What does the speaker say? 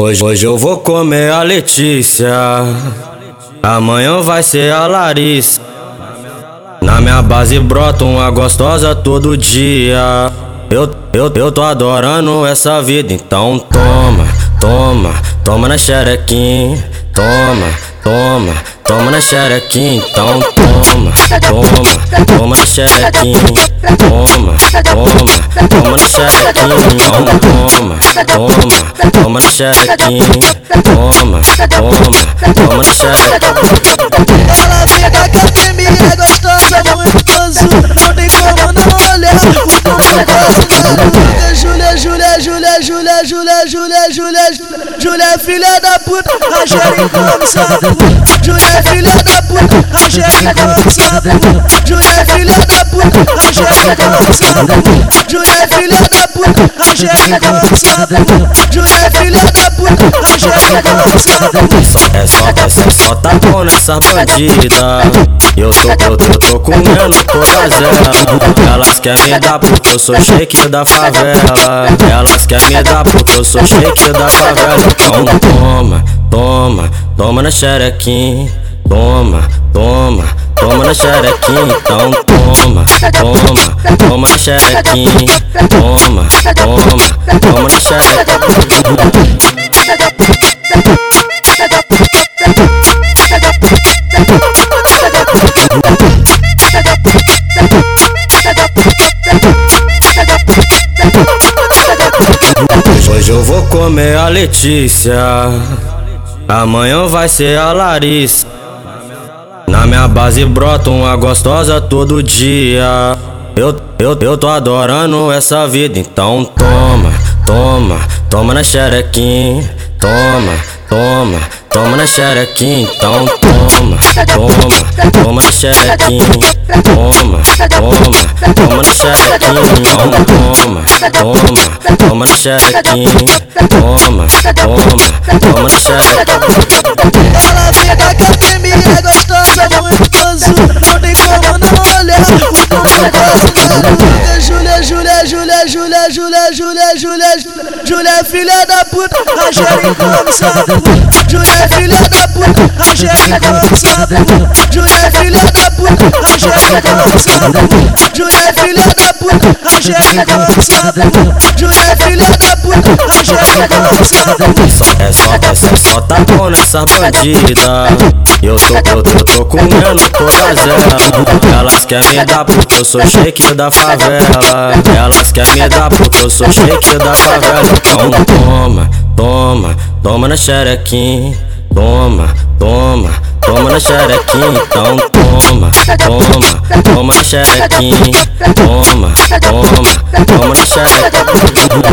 Hoje, hoje eu vou comer a Letícia. Amanhã vai ser a Larissa. Na minha base brota uma gostosa todo dia. Eu, eu, eu tô adorando essa vida, então toma, toma, toma na xerequinha. Toma, toma, toma na xerequinha, então toma, toma, toma na xerequinha. Toma, toma, toma na xerequinha, então toma, toma, toma na xerequinha. Toma, toma, toma na xerequinha. Ela fica quietinha, é gostosa, muito gozo Não tem como não olhar o gosto Júlia, Júlia, Júlia, Júlia, Júlia, Júlia, Júlia Júlia, filha da puta, a Jericó sapo. Júlia, filha da puta, a Jericó sapo. Júlia, filha da puta, a Jericó sapo. Júlia, filha da puta, a Jericó sapo. Júlia, filha da puta, a Jericó sapo. É só, é só, só tá bom nessa bandida. Eu tô, eu tô, eu tô comendo todas elas. Elas querem me dar porque eu sou shake da favela. Elas querem me dar porque eu sou shake da favela. Então toma, toma, toma na xerequinha. Toma, toma, toma na xerequinha. Então toma, toma, toma na xerequinha. Toma, toma, toma na xerequinha. Hoje eu vou comer a Letícia. Amanhã vai ser a Larissa. Na minha base brota uma gostosa todo dia. Eu, eu, eu tô adorando essa vida, então toma, toma, toma na xerequinha. Toma, toma, toma na xerequinha, então toma, toma, toma na xerequinha. Toma, toma, toma na xerequinha, então toma, toma, toma na xerequinha. Toma, toma, toma na xerequinha. Ela fica quietinha, é gostosa, muito gozo Não tem como não olhar o como gosto Júlia, Júlia, Júlia, Júlia, Júlia, Júlia, Júlia, filha da puta, a Jericó sapo Júlia, filha da puta, a Jericó sapo Júlia, filha da puta, a Jericó sapo Júlia, filha da puta, a Jericó sapo Júlia, filha da puta, a Jericó sapo É só, é só, só tá bom nessa bandida. Eu tô, eu tô, tô comendo todas elas. Elas querem me dar porque eu sou shake da favela. Elas querem me dar porque eu sou shake da favela. Então toma, toma, toma na xerequinha. Toma, toma, toma na xerequinha. Então toma, toma, toma na xerequinha. Toma, toma, toma na xerequinha.